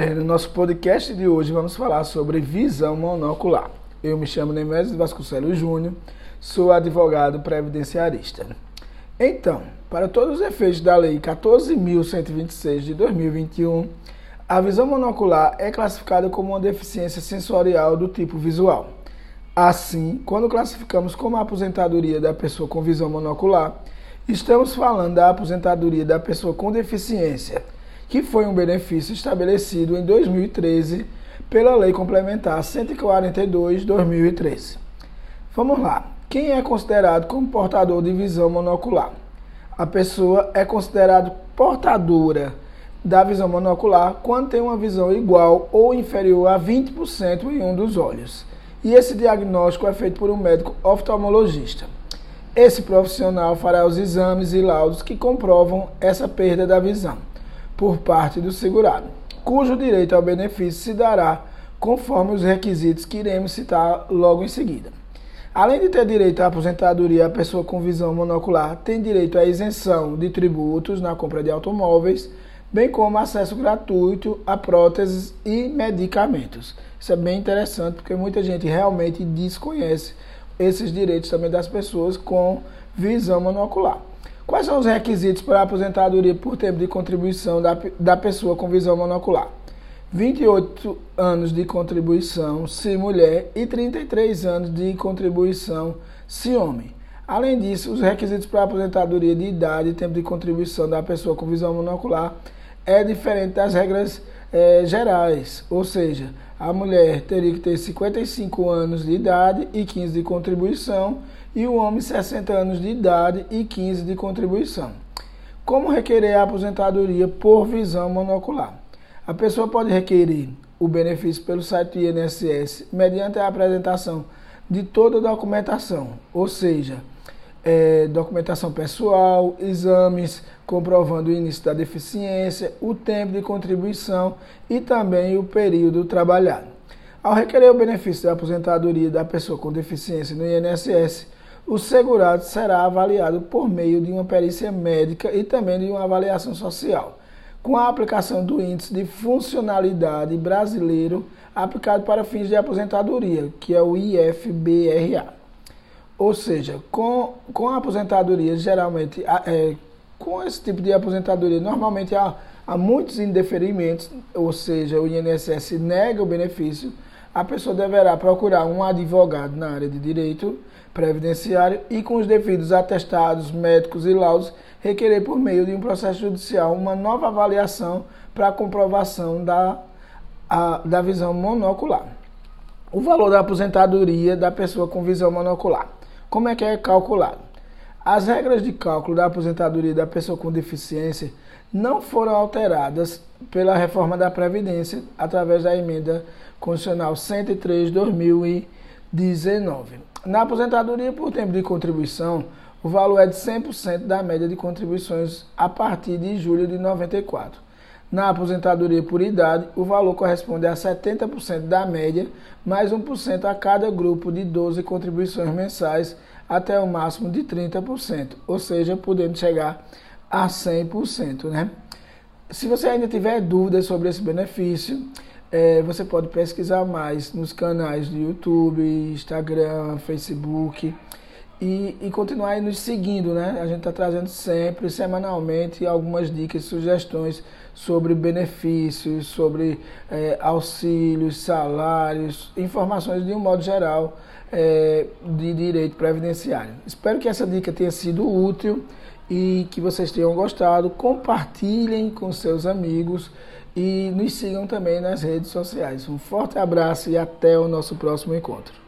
É, no nosso podcast de hoje vamos falar sobre visão monocular. Eu me chamo Nemésio Vasconcelos Júnior, sou advogado previdenciarista. Então, para todos os efeitos da Lei 14.126 de 2021, a visão monocular é classificada como uma deficiência sensorial do tipo visual. Assim, quando classificamos como a aposentadoria da pessoa com visão monocular, estamos falando da aposentadoria da pessoa com deficiência que foi um benefício estabelecido em 2013 pela Lei Complementar 142/2013. Vamos lá. Quem é considerado como portador de visão monocular? A pessoa é considerada portadora da visão monocular quando tem uma visão igual ou inferior a 20% em um dos olhos. E esse diagnóstico é feito por um médico oftalmologista. Esse profissional fará os exames e laudos que comprovam essa perda da visão por parte do segurado, cujo direito ao benefício se dará conforme os requisitos que iremos citar logo em seguida. Além de ter direito à aposentadoria, a pessoa com visão monocular tem direito à isenção de tributos na compra de automóveis, bem como acesso gratuito a próteses e medicamentos. Isso é bem interessante porque muita gente realmente desconhece esses direitos também das pessoas com visão monocular. Quais são os requisitos para a aposentadoria por tempo de contribuição da, da pessoa com visão monocular? 28 anos de contribuição se mulher e 33 anos de contribuição se homem. Além disso, os requisitos para a aposentadoria de idade e tempo de contribuição da pessoa com visão monocular é diferente das regras é, gerais, ou seja, a mulher teria que ter 55 anos de idade e 15 de contribuição e o homem 60 anos de idade e 15 de contribuição. Como requerer a aposentadoria por visão monocular? A pessoa pode requerer o benefício pelo site do INSS mediante a apresentação de toda a documentação, ou seja, é, documentação pessoal, exames comprovando o início da deficiência, o tempo de contribuição e também o período trabalhado. Ao requerer o benefício da aposentadoria da pessoa com deficiência no INSS, o segurado será avaliado por meio de uma perícia médica e também de uma avaliação social, com a aplicação do Índice de Funcionalidade Brasileiro aplicado para fins de aposentadoria, que é o IFBRA. Ou seja, com, com a aposentadoria, geralmente, é, com esse tipo de aposentadoria, normalmente há, há muitos indeferimentos, ou seja, o INSS nega o benefício, a pessoa deverá procurar um advogado na área de direito previdenciário e, com os devidos atestados médicos e laudos, requerer por meio de um processo judicial uma nova avaliação para comprovação da, a, da visão monocular. O valor da aposentadoria da pessoa com visão monocular. Como é que é calculado? As regras de cálculo da aposentadoria da pessoa com deficiência não foram alteradas pela reforma da Previdência através da emenda constitucional 103 de 2019. Na aposentadoria por tempo de contribuição, o valor é de 100% da média de contribuições a partir de julho de 94. Na aposentadoria por idade, o valor corresponde a 70% da média, mais 1% a cada grupo de 12 contribuições mensais, até o máximo de 30%, ou seja, podendo chegar a 100%. Né? Se você ainda tiver dúvidas sobre esse benefício, é, você pode pesquisar mais nos canais do YouTube, Instagram, Facebook e, e continuar aí nos seguindo, né? A gente está trazendo sempre, semanalmente, algumas dicas, sugestões sobre benefícios, sobre é, auxílios, salários, informações de um modo geral é, de direito previdenciário. Espero que essa dica tenha sido útil e que vocês tenham gostado. Compartilhem com seus amigos e nos sigam também nas redes sociais. Um forte abraço e até o nosso próximo encontro.